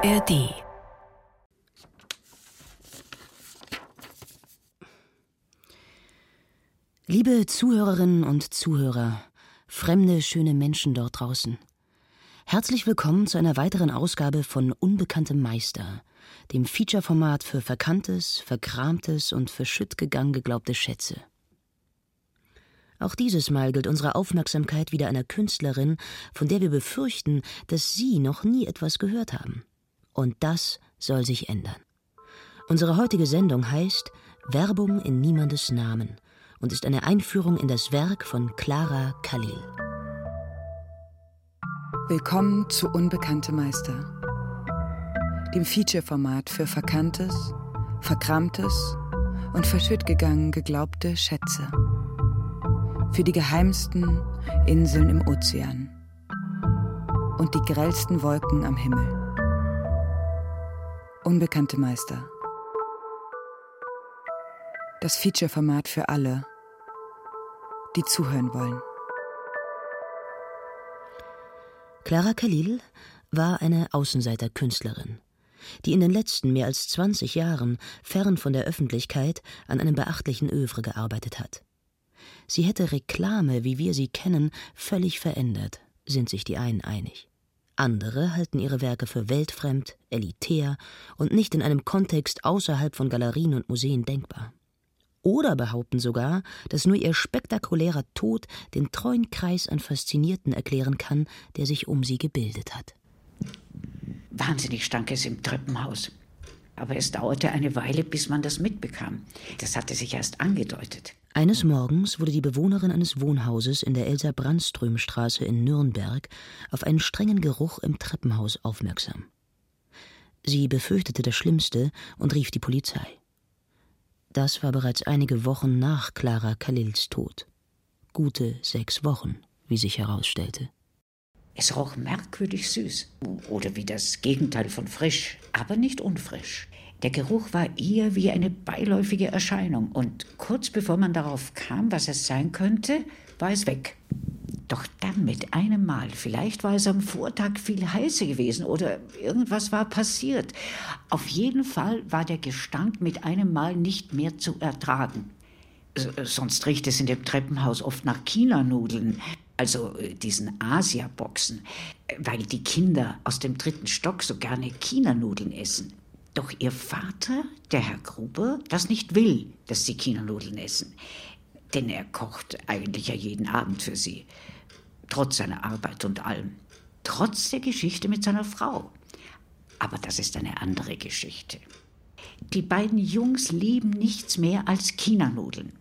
ARD Liebe Zuhörerinnen und Zuhörer, fremde, schöne Menschen dort draußen. Herzlich willkommen zu einer weiteren Ausgabe von Unbekanntem Meister, dem Feature-Format für verkanntes, verkramtes und verschütt gegangen geglaubte Schätze. Auch dieses Mal gilt unsere Aufmerksamkeit wieder einer Künstlerin, von der wir befürchten, dass Sie noch nie etwas gehört haben. Und das soll sich ändern. Unsere heutige Sendung heißt Werbung in niemandes Namen und ist eine Einführung in das Werk von Clara Khalil. Willkommen zu Unbekannte Meister, dem Feature-Format für Verkanntes, Verkramtes und verschütt gegangen geglaubte Schätze für die geheimsten Inseln im Ozean und die grellsten Wolken am Himmel. Unbekannte Meister. Das Feature-Format für alle, die zuhören wollen. Clara Khalil war eine Außenseiterkünstlerin, die in den letzten mehr als 20 Jahren fern von der Öffentlichkeit an einem beachtlichen Övre gearbeitet hat. Sie hätte Reklame, wie wir sie kennen, völlig verändert, sind sich die einen einig. Andere halten ihre Werke für weltfremd, elitär und nicht in einem Kontext außerhalb von Galerien und Museen denkbar. Oder behaupten sogar, dass nur ihr spektakulärer Tod den treuen Kreis an Faszinierten erklären kann, der sich um sie gebildet hat. Wahnsinnig stank es im Treppenhaus. Aber es dauerte eine Weile, bis man das mitbekam. Das hatte sich erst angedeutet. Eines Morgens wurde die Bewohnerin eines Wohnhauses in der Elsa Brandström-Straße in Nürnberg auf einen strengen Geruch im Treppenhaus aufmerksam. Sie befürchtete das Schlimmste und rief die Polizei. Das war bereits einige Wochen nach Clara Khalils Tod. Gute sechs Wochen, wie sich herausstellte. Es roch merkwürdig süß oder wie das Gegenteil von frisch, aber nicht unfrisch. Der Geruch war eher wie eine beiläufige Erscheinung und kurz bevor man darauf kam, was es sein könnte, war es weg. Doch dann mit einem Mal, vielleicht war es am Vortag viel heißer gewesen oder irgendwas war passiert. Auf jeden Fall war der Gestank mit einem Mal nicht mehr zu ertragen. Sonst riecht es in dem Treppenhaus oft nach Chinanudeln also äh, diesen Asia-Boxen, weil die Kinder aus dem dritten Stock so gerne Chinanudeln essen. Doch ihr Vater, der Herr Gruber, das nicht will, dass sie Chinanudeln essen. Denn er kocht eigentlich ja jeden Abend für sie. Trotz seiner Arbeit und allem. Trotz der Geschichte mit seiner Frau. Aber das ist eine andere Geschichte. Die beiden Jungs lieben nichts mehr als Chinanudeln.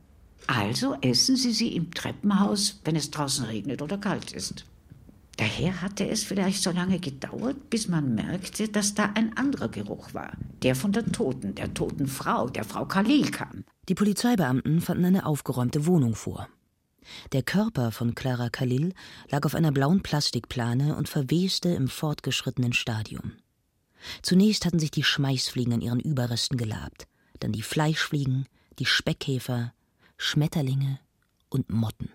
Also essen Sie sie im Treppenhaus, wenn es draußen regnet oder kalt ist. Daher hatte es vielleicht so lange gedauert, bis man merkte, dass da ein anderer Geruch war. Der von der Toten, der toten Frau, der Frau Khalil kam. Die Polizeibeamten fanden eine aufgeräumte Wohnung vor. Der Körper von Clara Khalil lag auf einer blauen Plastikplane und verweste im fortgeschrittenen Stadium. Zunächst hatten sich die Schmeißfliegen an ihren Überresten gelabt, dann die Fleischfliegen, die Speckkäfer, Schmetterlinge und Motten.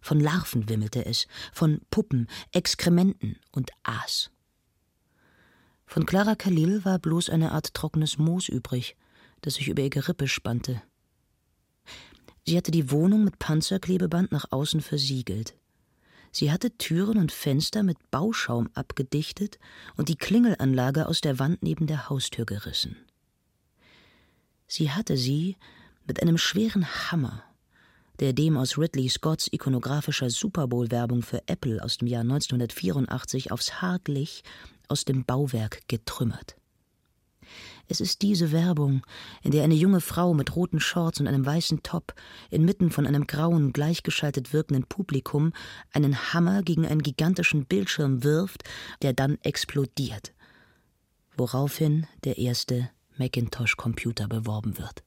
Von Larven wimmelte es, von Puppen, Exkrementen und Aas. Von Clara Khalil war bloß eine Art trockenes Moos übrig, das sich über ihr Gerippe spannte. Sie hatte die Wohnung mit Panzerklebeband nach außen versiegelt. Sie hatte Türen und Fenster mit Bauschaum abgedichtet und die Klingelanlage aus der Wand neben der Haustür gerissen. Sie hatte sie mit einem schweren Hammer, der dem aus Ridley Scotts ikonografischer Super Bowl-Werbung für Apple aus dem Jahr 1984 aufs Haar glich, aus dem Bauwerk getrümmert. Es ist diese Werbung, in der eine junge Frau mit roten Shorts und einem weißen Top inmitten von einem grauen, gleichgeschaltet wirkenden Publikum einen Hammer gegen einen gigantischen Bildschirm wirft, der dann explodiert, woraufhin der erste Macintosh-Computer beworben wird.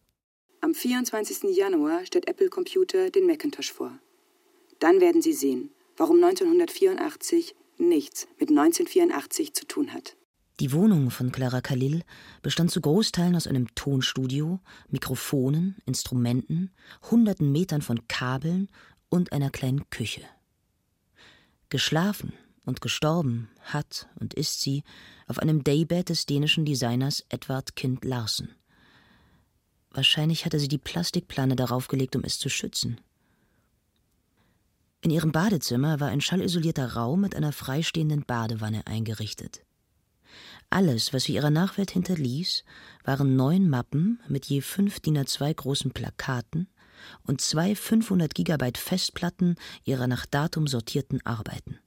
Am 24. Januar stellt Apple Computer den Macintosh vor. Dann werden Sie sehen, warum 1984 nichts mit 1984 zu tun hat. Die Wohnung von Clara Khalil bestand zu Großteilen aus einem Tonstudio, Mikrofonen, Instrumenten, hunderten Metern von Kabeln und einer kleinen Küche. Geschlafen Und gestorben hat und ist sie auf einem Daybed des dänischen Designers Edward Kind Larsen. Wahrscheinlich hatte sie die Plastikplane darauf gelegt, um es zu schützen. In ihrem Badezimmer war ein schallisolierter Raum mit einer freistehenden Badewanne eingerichtet. Alles, was sie ihrer Nachwelt hinterließ, waren neun Mappen mit je fünf DIN A2 großen Plakaten und zwei 500 Gigabyte Festplatten ihrer nach Datum sortierten Arbeiten.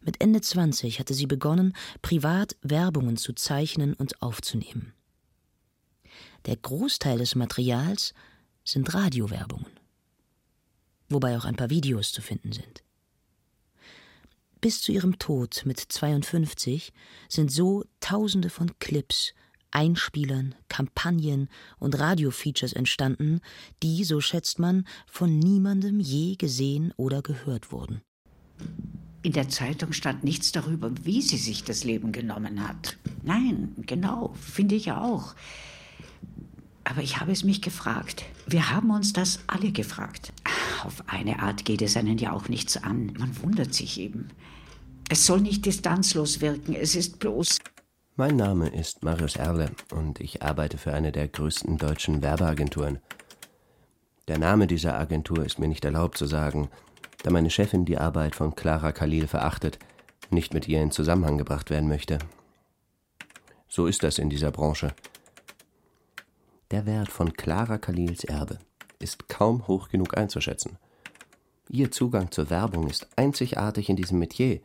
Mit Ende 20 hatte sie begonnen, privat Werbungen zu zeichnen und aufzunehmen. Der Großteil des Materials sind Radiowerbungen, wobei auch ein paar Videos zu finden sind. Bis zu ihrem Tod mit 52 sind so Tausende von Clips, Einspielern, Kampagnen und Radiofeatures entstanden, die, so schätzt man, von niemandem je gesehen oder gehört wurden. In der Zeitung stand nichts darüber, wie sie sich das Leben genommen hat. Nein, genau, finde ich auch. Aber ich habe es mich gefragt. Wir haben uns das alle gefragt. Auf eine Art geht es einen ja auch nichts an. Man wundert sich eben. Es soll nicht distanzlos wirken, es ist bloß. Mein Name ist Marius Erle und ich arbeite für eine der größten deutschen Werbeagenturen. Der Name dieser Agentur ist mir nicht erlaubt zu sagen, da meine Chefin die Arbeit von Clara Khalil verachtet, nicht mit ihr in Zusammenhang gebracht werden möchte. So ist das in dieser Branche. Der Wert von Clara Khalils Erbe ist kaum hoch genug einzuschätzen. Ihr Zugang zur Werbung ist einzigartig in diesem Metier.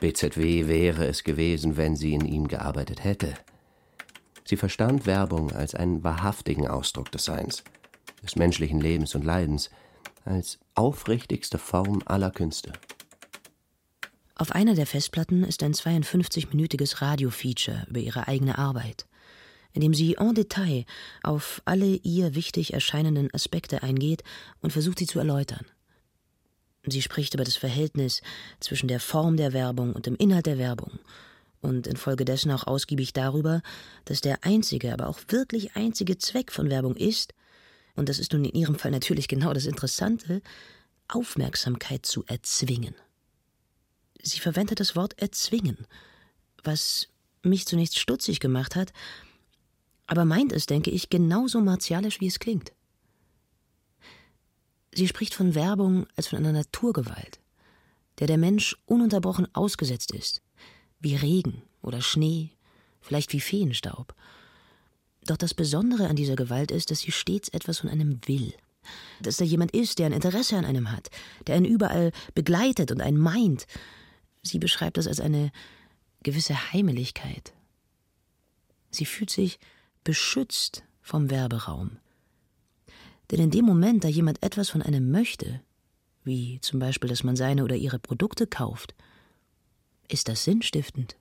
BZW wäre es gewesen, wenn sie in ihm gearbeitet hätte. Sie verstand Werbung als einen wahrhaftigen Ausdruck des Seins, des menschlichen Lebens und Leidens, als aufrichtigste Form aller Künste. Auf einer der Festplatten ist ein 52-minütiges Radiofeature über ihre eigene Arbeit in dem sie en Detail auf alle ihr wichtig erscheinenden Aspekte eingeht und versucht, sie zu erläutern. Sie spricht über das Verhältnis zwischen der Form der Werbung und dem Inhalt der Werbung und infolgedessen auch ausgiebig darüber, dass der einzige, aber auch wirklich einzige Zweck von Werbung ist, und das ist nun in ihrem Fall natürlich genau das Interessante, Aufmerksamkeit zu erzwingen. Sie verwendet das Wort erzwingen, was mich zunächst stutzig gemacht hat, aber meint es, denke ich, genauso martialisch, wie es klingt. Sie spricht von Werbung als von einer Naturgewalt, der der Mensch ununterbrochen ausgesetzt ist, wie Regen oder Schnee, vielleicht wie Feenstaub. Doch das Besondere an dieser Gewalt ist, dass sie stets etwas von einem will, dass da jemand ist, der ein Interesse an einem hat, der einen überall begleitet und einen meint. Sie beschreibt das als eine gewisse Heimeligkeit. Sie fühlt sich beschützt vom Werberaum. Denn in dem Moment, da jemand etwas von einem möchte, wie zum Beispiel, dass man seine oder ihre Produkte kauft, ist das sinnstiftend.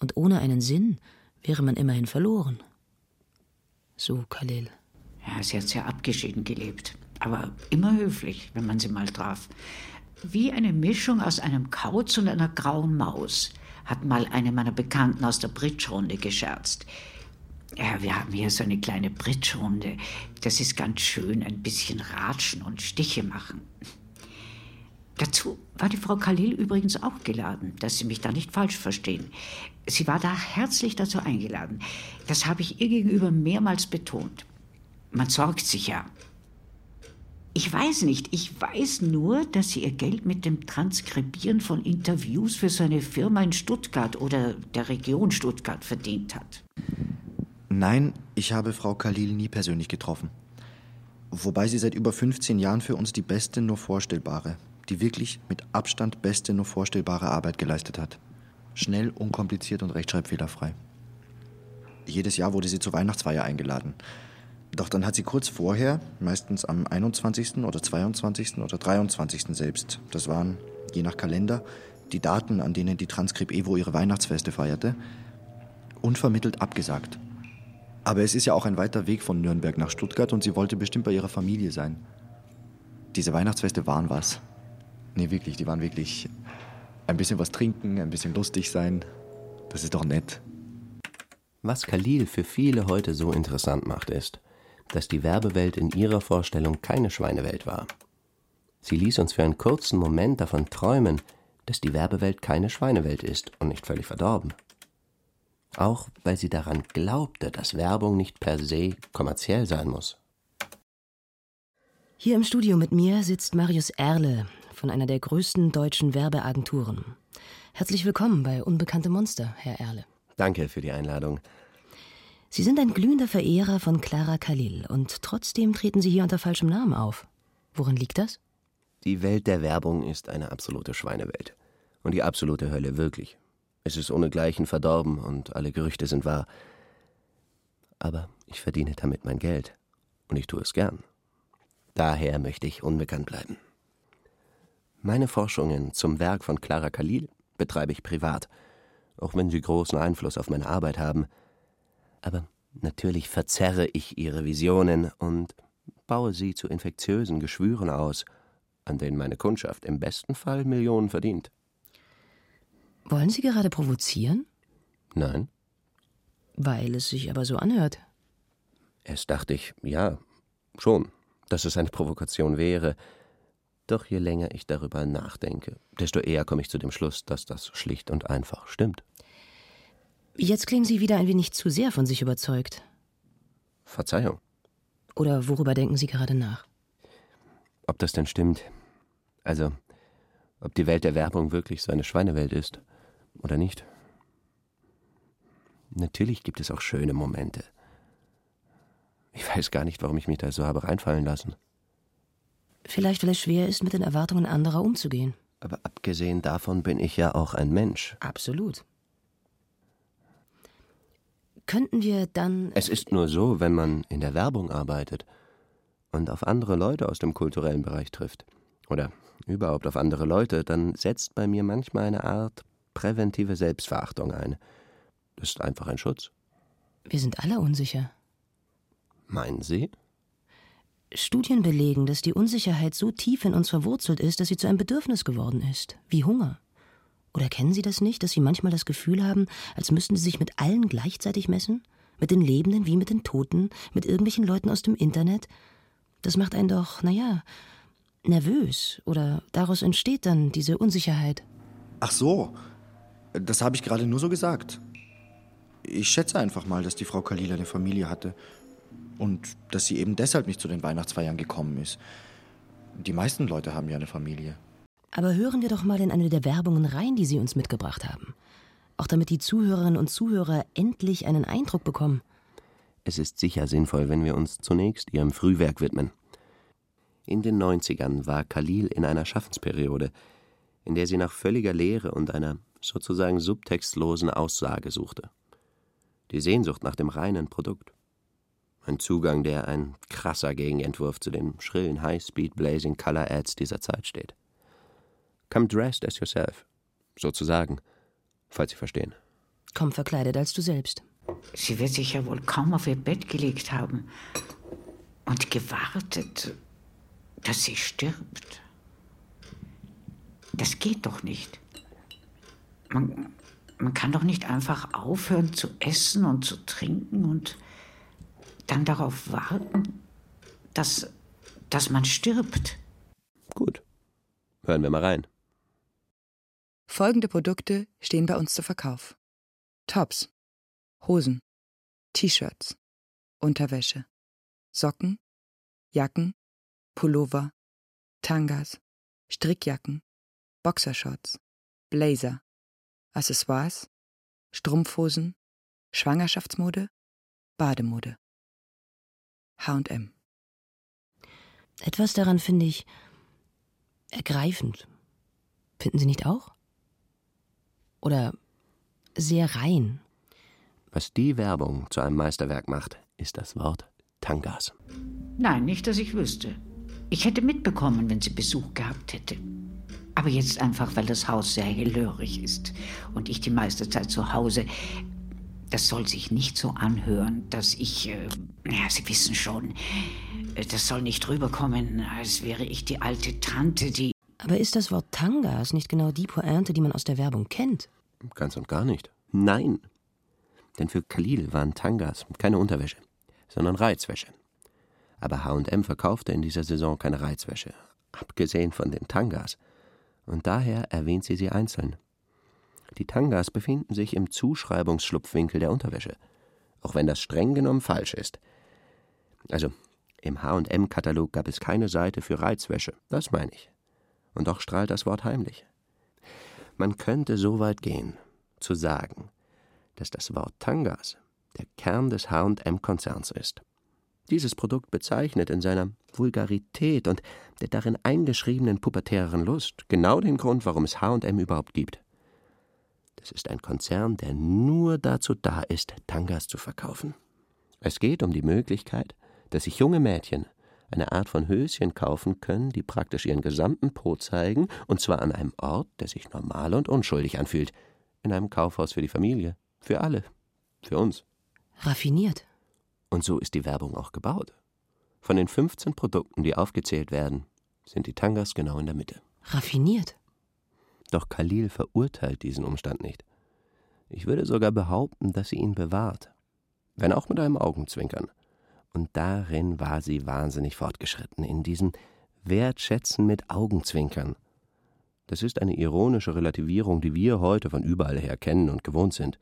Und ohne einen Sinn wäre man immerhin verloren. So, Khalil. Ja, sie hat sehr abgeschieden gelebt, aber immer höflich, wenn man sie mal traf. Wie eine Mischung aus einem Kauz und einer grauen Maus hat mal eine meiner Bekannten aus der Bridge-Runde gescherzt. Ja, wir haben hier so eine kleine Bridge-Runde. Das ist ganz schön, ein bisschen ratschen und Stiche machen. Dazu war die Frau Khalil übrigens auch geladen, dass Sie mich da nicht falsch verstehen. Sie war da herzlich dazu eingeladen. Das habe ich ihr gegenüber mehrmals betont. Man sorgt sich ja. Ich weiß nicht. Ich weiß nur, dass sie ihr Geld mit dem Transkribieren von Interviews für seine Firma in Stuttgart oder der Region Stuttgart verdient hat. Nein, ich habe Frau Khalil nie persönlich getroffen. Wobei sie seit über 15 Jahren für uns die beste nur vorstellbare, die wirklich mit Abstand beste nur vorstellbare Arbeit geleistet hat. Schnell, unkompliziert und rechtschreibfehlerfrei. Jedes Jahr wurde sie zur Weihnachtsfeier eingeladen. Doch dann hat sie kurz vorher, meistens am 21. oder 22. oder 23. selbst, das waren, je nach Kalender, die Daten, an denen die Transkrip Evo ihre Weihnachtsfeste feierte, unvermittelt abgesagt. Aber es ist ja auch ein weiter Weg von Nürnberg nach Stuttgart und sie wollte bestimmt bei ihrer Familie sein. Diese Weihnachtsfeste waren was. Nee, wirklich, die waren wirklich ein bisschen was trinken, ein bisschen lustig sein. Das ist doch nett. Was Khalil für viele heute so interessant macht, ist, dass die Werbewelt in ihrer Vorstellung keine Schweinewelt war. Sie ließ uns für einen kurzen Moment davon träumen, dass die Werbewelt keine Schweinewelt ist und nicht völlig verdorben. Auch weil sie daran glaubte, dass Werbung nicht per se kommerziell sein muss. Hier im Studio mit mir sitzt Marius Erle von einer der größten deutschen Werbeagenturen. Herzlich willkommen bei Unbekannte Monster, Herr Erle. Danke für die Einladung. Sie sind ein glühender Verehrer von Clara Khalil und trotzdem treten Sie hier unter falschem Namen auf. Woran liegt das? Die Welt der Werbung ist eine absolute Schweinewelt. Und die absolute Hölle wirklich. Es ist ohnegleichen verdorben und alle Gerüchte sind wahr. Aber ich verdiene damit mein Geld. Und ich tue es gern. Daher möchte ich unbekannt bleiben. Meine Forschungen zum Werk von Clara Khalil betreibe ich privat, auch wenn sie großen Einfluss auf meine Arbeit haben. Aber natürlich verzerre ich ihre Visionen und baue sie zu infektiösen Geschwüren aus, an denen meine Kundschaft im besten Fall Millionen verdient. Wollen Sie gerade provozieren? Nein. Weil es sich aber so anhört. Erst dachte ich, ja, schon, dass es eine Provokation wäre. Doch je länger ich darüber nachdenke, desto eher komme ich zu dem Schluss, dass das schlicht und einfach stimmt. Jetzt klingen Sie wieder ein wenig zu sehr von sich überzeugt. Verzeihung. Oder worüber denken Sie gerade nach? Ob das denn stimmt? Also, ob die Welt der Werbung wirklich so eine Schweinewelt ist oder nicht? Natürlich gibt es auch schöne Momente. Ich weiß gar nicht, warum ich mich da so habe reinfallen lassen. Vielleicht, weil es schwer ist, mit den Erwartungen anderer umzugehen. Aber abgesehen davon bin ich ja auch ein Mensch. Absolut. Könnten wir dann. Es ist nur so, wenn man in der Werbung arbeitet und auf andere Leute aus dem kulturellen Bereich trifft. Oder überhaupt auf andere Leute, dann setzt bei mir manchmal eine Art präventive Selbstverachtung ein. Das ist einfach ein Schutz. Wir sind alle unsicher. Meinen Sie? Studien belegen, dass die Unsicherheit so tief in uns verwurzelt ist, dass sie zu einem Bedürfnis geworden ist, wie Hunger. Oder kennen Sie das nicht, dass Sie manchmal das Gefühl haben, als müssten Sie sich mit allen gleichzeitig messen? Mit den Lebenden wie mit den Toten, mit irgendwelchen Leuten aus dem Internet? Das macht einen doch, naja, nervös. Oder daraus entsteht dann diese Unsicherheit. Ach so, das habe ich gerade nur so gesagt. Ich schätze einfach mal, dass die Frau Kalila eine Familie hatte und dass sie eben deshalb nicht zu den Weihnachtsfeiern gekommen ist. Die meisten Leute haben ja eine Familie. Aber hören wir doch mal in eine der Werbungen rein, die Sie uns mitgebracht haben. Auch damit die Zuhörerinnen und Zuhörer endlich einen Eindruck bekommen. Es ist sicher sinnvoll, wenn wir uns zunächst ihrem Frühwerk widmen. In den 90ern war Khalil in einer Schaffensperiode, in der sie nach völliger Leere und einer sozusagen subtextlosen Aussage suchte. Die Sehnsucht nach dem reinen Produkt. Ein Zugang, der ein krasser Gegenentwurf zu den schrillen High-Speed Blazing Color Ads dieser Zeit steht. Come dressed as yourself, sozusagen, falls Sie verstehen. Komm verkleidet als du selbst. Sie wird sich ja wohl kaum auf ihr Bett gelegt haben und gewartet, dass sie stirbt. Das geht doch nicht. Man, man kann doch nicht einfach aufhören zu essen und zu trinken und dann darauf warten, dass, dass man stirbt. Gut. Hören wir mal rein. Folgende Produkte stehen bei uns zu Verkauf. Tops, Hosen, T-Shirts, Unterwäsche, Socken, Jacken, Pullover, Tangas, Strickjacken, Boxershorts, Blazer, Accessoires, Strumpfhosen, Schwangerschaftsmode, Bademode. HM. Etwas daran finde ich ergreifend. Finden Sie nicht auch? Oder sehr rein. Was die Werbung zu einem Meisterwerk macht, ist das Wort Tangas. Nein, nicht, dass ich wüsste. Ich hätte mitbekommen, wenn sie Besuch gehabt hätte. Aber jetzt einfach, weil das Haus sehr hellhörig ist und ich die meiste Zeit zu Hause. Das soll sich nicht so anhören, dass ich. Äh, ja, Sie wissen schon. äh, Das soll nicht rüberkommen, als wäre ich die alte Tante, die. Aber ist das Wort Tangas nicht genau die Pointe, die man aus der Werbung kennt? Ganz und gar nicht. Nein. Denn für Khalil waren Tangas keine Unterwäsche, sondern Reizwäsche. Aber HM verkaufte in dieser Saison keine Reizwäsche. abgesehen von den Tangas. Und daher erwähnt sie sie einzeln. Die Tangas befinden sich im Zuschreibungsschlupfwinkel der Unterwäsche, auch wenn das streng genommen falsch ist. Also, im HM-Katalog gab es keine Seite für Reizwäsche, das meine ich. Und doch strahlt das Wort heimlich. Man könnte so weit gehen, zu sagen, dass das Wort Tangas der Kern des HM-Konzerns ist. Dieses Produkt bezeichnet in seiner Vulgarität und der darin eingeschriebenen pubertären Lust genau den Grund, warum es HM überhaupt gibt. Das ist ein Konzern, der nur dazu da ist, Tangas zu verkaufen. Es geht um die Möglichkeit, dass sich junge Mädchen eine Art von Höschen kaufen können, die praktisch ihren gesamten Po zeigen, und zwar an einem Ort, der sich normal und unschuldig anfühlt, in einem Kaufhaus für die Familie, für alle, für uns. Raffiniert. Und so ist die Werbung auch gebaut. Von den 15 Produkten, die aufgezählt werden, sind die Tangas genau in der Mitte. Raffiniert. Doch Khalil verurteilt diesen Umstand nicht. Ich würde sogar behaupten, dass sie ihn bewahrt. Wenn auch mit einem Augenzwinkern. Und darin war sie wahnsinnig fortgeschritten, in diesem Wertschätzen mit Augenzwinkern. Das ist eine ironische Relativierung, die wir heute von überall her kennen und gewohnt sind.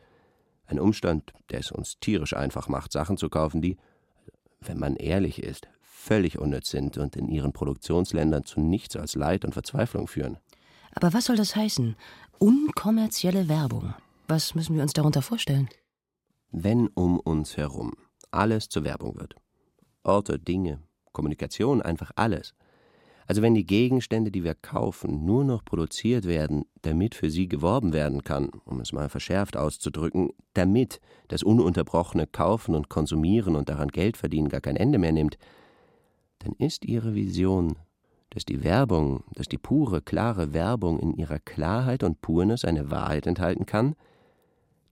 Ein Umstand, der es uns tierisch einfach macht, Sachen zu kaufen, die, wenn man ehrlich ist, völlig unnütz sind und in ihren Produktionsländern zu nichts als Leid und Verzweiflung führen. Aber was soll das heißen? Unkommerzielle Werbung. Was müssen wir uns darunter vorstellen? Wenn um uns herum alles zur Werbung wird. Orte, Dinge, Kommunikation, einfach alles – also wenn die Gegenstände, die wir kaufen, nur noch produziert werden, damit für sie geworben werden kann, um es mal verschärft auszudrücken, damit das ununterbrochene Kaufen und Konsumieren und daran Geld verdienen gar kein Ende mehr nimmt, dann ist ihre Vision, dass die Werbung, dass die pure, klare Werbung in ihrer Klarheit und Purnis eine Wahrheit enthalten kann,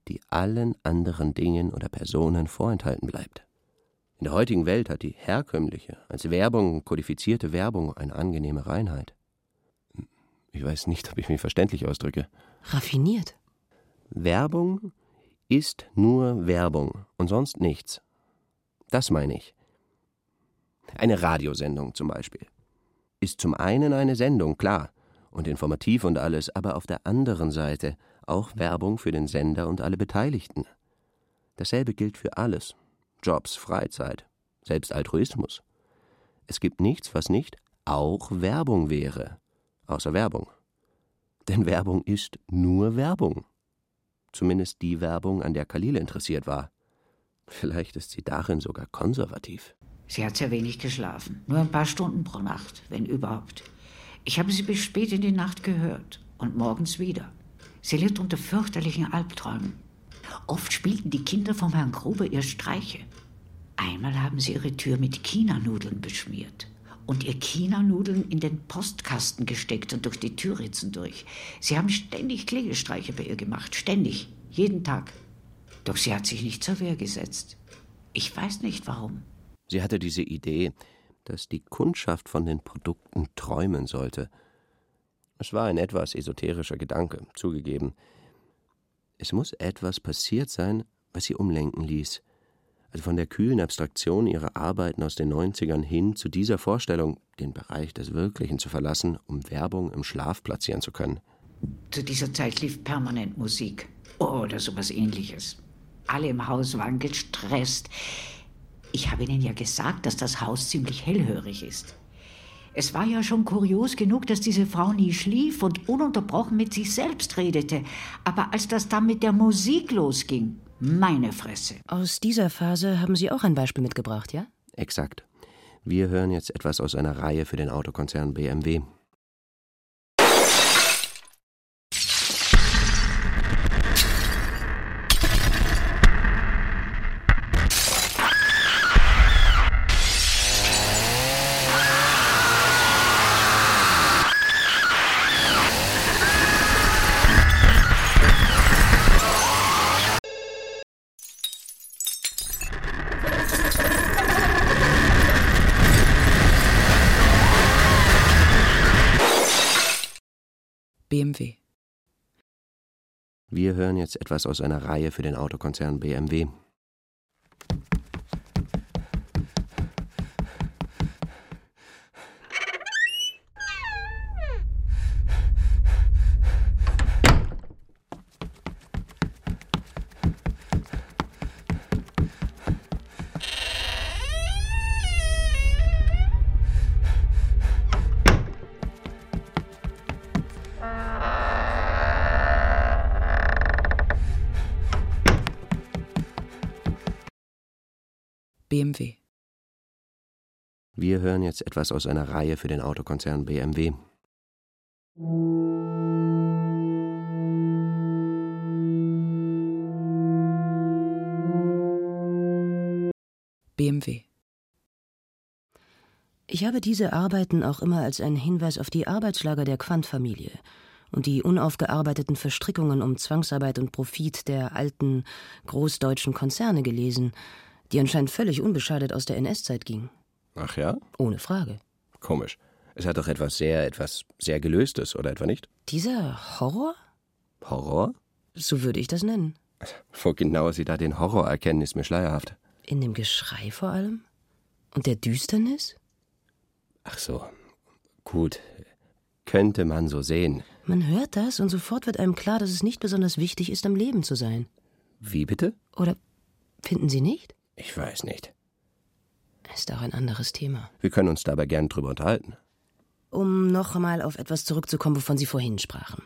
die allen anderen Dingen oder Personen vorenthalten bleibt. In der heutigen Welt hat die herkömmliche, als Werbung kodifizierte Werbung eine angenehme Reinheit. Ich weiß nicht, ob ich mich verständlich ausdrücke. Raffiniert. Werbung ist nur Werbung und sonst nichts. Das meine ich. Eine Radiosendung zum Beispiel ist zum einen eine Sendung, klar, und informativ und alles, aber auf der anderen Seite auch Werbung für den Sender und alle Beteiligten. Dasselbe gilt für alles, Jobs, Freizeit, selbst Altruismus. Es gibt nichts, was nicht auch Werbung wäre, außer Werbung. Denn Werbung ist nur Werbung. Zumindest die Werbung, an der Khalil interessiert war. Vielleicht ist sie darin sogar konservativ. Sie hat sehr wenig geschlafen, nur ein paar Stunden pro Nacht, wenn überhaupt. Ich habe sie bis spät in die Nacht gehört und morgens wieder. Sie litt unter fürchterlichen Albträumen. Oft spielten die Kinder vom Herrn Gruber ihr Streiche. Einmal haben sie ihre Tür mit Chinanudeln beschmiert und ihr Chinanudeln in den Postkasten gesteckt und durch die Türritzen durch. Sie haben ständig Klingelstreiche bei ihr gemacht, ständig, jeden Tag. Doch sie hat sich nicht zur Wehr gesetzt. Ich weiß nicht warum. Sie hatte diese Idee, dass die Kundschaft von den Produkten träumen sollte. Es war ein etwas esoterischer Gedanke, zugegeben. Es muss etwas passiert sein, was sie umlenken ließ. Also von der kühlen Abstraktion ihrer Arbeiten aus den 90ern hin zu dieser Vorstellung, den Bereich des Wirklichen zu verlassen, um Werbung im Schlaf platzieren zu können. Zu dieser Zeit lief permanent Musik oder sowas ähnliches. Alle im Haus waren gestresst. Ich habe Ihnen ja gesagt, dass das Haus ziemlich hellhörig ist. Es war ja schon kurios genug, dass diese Frau nie schlief und ununterbrochen mit sich selbst redete. Aber als das dann mit der Musik losging, meine Fresse. Aus dieser Phase haben Sie auch ein Beispiel mitgebracht, ja? Exakt. Wir hören jetzt etwas aus einer Reihe für den Autokonzern BMW. BMW. Wir hören jetzt etwas aus einer Reihe für den Autokonzern BMW. Wir hören jetzt etwas aus einer Reihe für den Autokonzern BMW. BMW. Ich habe diese Arbeiten auch immer als einen Hinweis auf die Arbeitslager der Quandt-Familie und die unaufgearbeiteten Verstrickungen um Zwangsarbeit und Profit der alten großdeutschen Konzerne gelesen, die anscheinend völlig unbeschadet aus der NS-Zeit gingen. Ach ja? Ohne Frage. Komisch. Es hat doch etwas sehr, etwas sehr Gelöstes, oder etwa nicht? Dieser Horror? Horror? So würde ich das nennen. Wo genau Sie da den Horror erkennen, ist mir schleierhaft. In dem Geschrei vor allem? Und der Düsternis? Ach so. Gut. Könnte man so sehen. Man hört das und sofort wird einem klar, dass es nicht besonders wichtig ist, am Leben zu sein. Wie bitte? Oder finden Sie nicht? Ich weiß nicht. Ist auch ein anderes Thema. Wir können uns dabei gern drüber unterhalten. Um noch einmal auf etwas zurückzukommen, wovon Sie vorhin sprachen.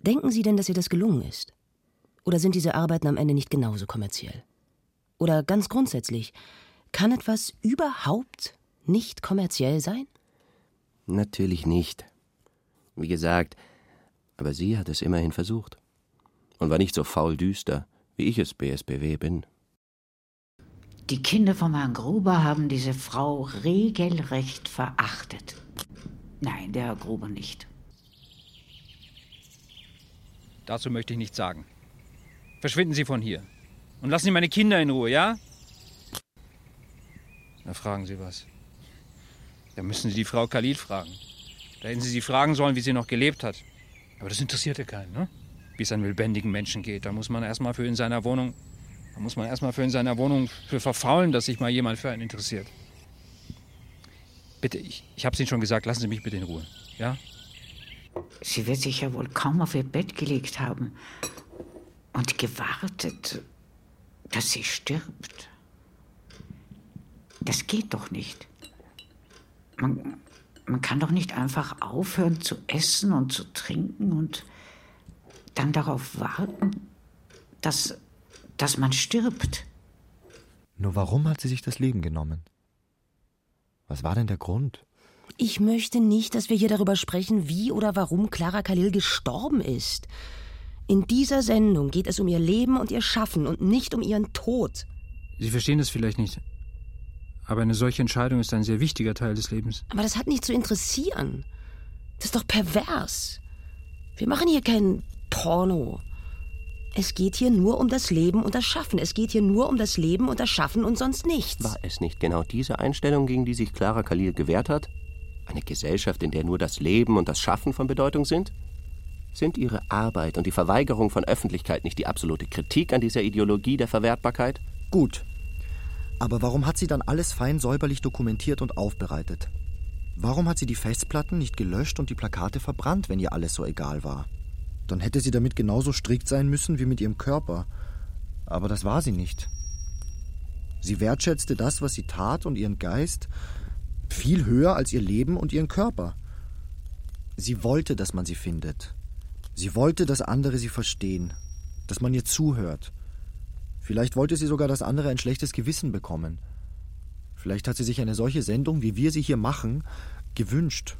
Denken Sie denn, dass ihr das gelungen ist? Oder sind diese Arbeiten am Ende nicht genauso kommerziell? Oder ganz grundsätzlich, kann etwas überhaupt nicht kommerziell sein? Natürlich nicht. Wie gesagt, aber sie hat es immerhin versucht. Und war nicht so faul düster, wie ich es BSBW bin. Die Kinder von Herrn Gruber haben diese Frau regelrecht verachtet. Nein, der Herr Gruber nicht. Dazu möchte ich nichts sagen. Verschwinden Sie von hier. Und lassen Sie meine Kinder in Ruhe, ja? Da fragen Sie was. Da müssen Sie die Frau Khalil fragen. Da hätten Sie sie fragen sollen, wie sie noch gelebt hat. Aber das interessierte keinen, ne? Wie es einem lebendigen Menschen geht. Da muss man erstmal für in seiner Wohnung. Da muss man erstmal für in seiner Wohnung für verfaulen, dass sich mal jemand für einen interessiert. Bitte, ich, ich habe es Ihnen schon gesagt, lassen Sie mich bitte in Ruhe. Ja? Sie wird sich ja wohl kaum auf ihr Bett gelegt haben und gewartet, dass sie stirbt. Das geht doch nicht. Man, man kann doch nicht einfach aufhören zu essen und zu trinken und dann darauf warten, dass, dass man stirbt. Nur warum hat sie sich das Leben genommen? Was war denn der Grund? Ich möchte nicht, dass wir hier darüber sprechen, wie oder warum Clara Khalil gestorben ist. In dieser Sendung geht es um ihr Leben und ihr Schaffen und nicht um ihren Tod. Sie verstehen das vielleicht nicht. Aber eine solche Entscheidung ist ein sehr wichtiger Teil des Lebens. Aber das hat nicht zu interessieren. Das ist doch pervers. Wir machen hier kein Porno. Es geht hier nur um das Leben und das Schaffen. Es geht hier nur um das Leben und das Schaffen und sonst nichts. War es nicht genau diese Einstellung, gegen die sich Clara Khalil gewehrt hat? Eine Gesellschaft, in der nur das Leben und das Schaffen von Bedeutung sind? Sind ihre Arbeit und die Verweigerung von Öffentlichkeit nicht die absolute Kritik an dieser Ideologie der Verwertbarkeit? Gut. Aber warum hat sie dann alles fein säuberlich dokumentiert und aufbereitet? Warum hat sie die Festplatten nicht gelöscht und die Plakate verbrannt, wenn ihr alles so egal war? Dann hätte sie damit genauso strikt sein müssen wie mit ihrem Körper. Aber das war sie nicht. Sie wertschätzte das, was sie tat und ihren Geist viel höher als ihr Leben und ihren Körper. Sie wollte, dass man sie findet. Sie wollte, dass andere sie verstehen, dass man ihr zuhört. Vielleicht wollte sie sogar, dass andere ein schlechtes Gewissen bekommen. Vielleicht hat sie sich eine solche Sendung, wie wir sie hier machen, gewünscht.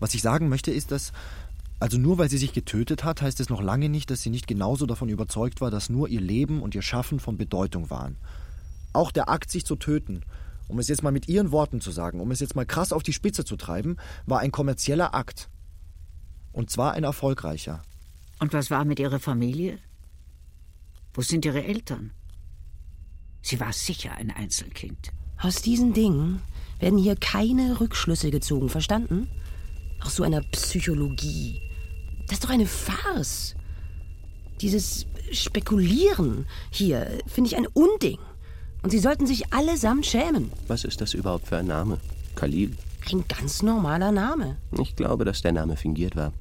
Was ich sagen möchte, ist, dass, also nur weil sie sich getötet hat, heißt es noch lange nicht, dass sie nicht genauso davon überzeugt war, dass nur ihr Leben und ihr Schaffen von Bedeutung waren. Auch der Akt, sich zu töten, um es jetzt mal mit ihren Worten zu sagen, um es jetzt mal krass auf die Spitze zu treiben, war ein kommerzieller Akt. Und zwar ein erfolgreicher. Und was war mit ihrer Familie? Wo sind ihre Eltern? Sie war sicher ein Einzelkind. Aus diesen Dingen werden hier keine Rückschlüsse gezogen, verstanden? Aus so einer Psychologie. Das ist doch eine Farce. Dieses Spekulieren hier finde ich ein Unding. Und Sie sollten sich allesamt schämen. Was ist das überhaupt für ein Name? Khalil? Ein ganz normaler Name. Ich glaube, dass der Name fingiert war.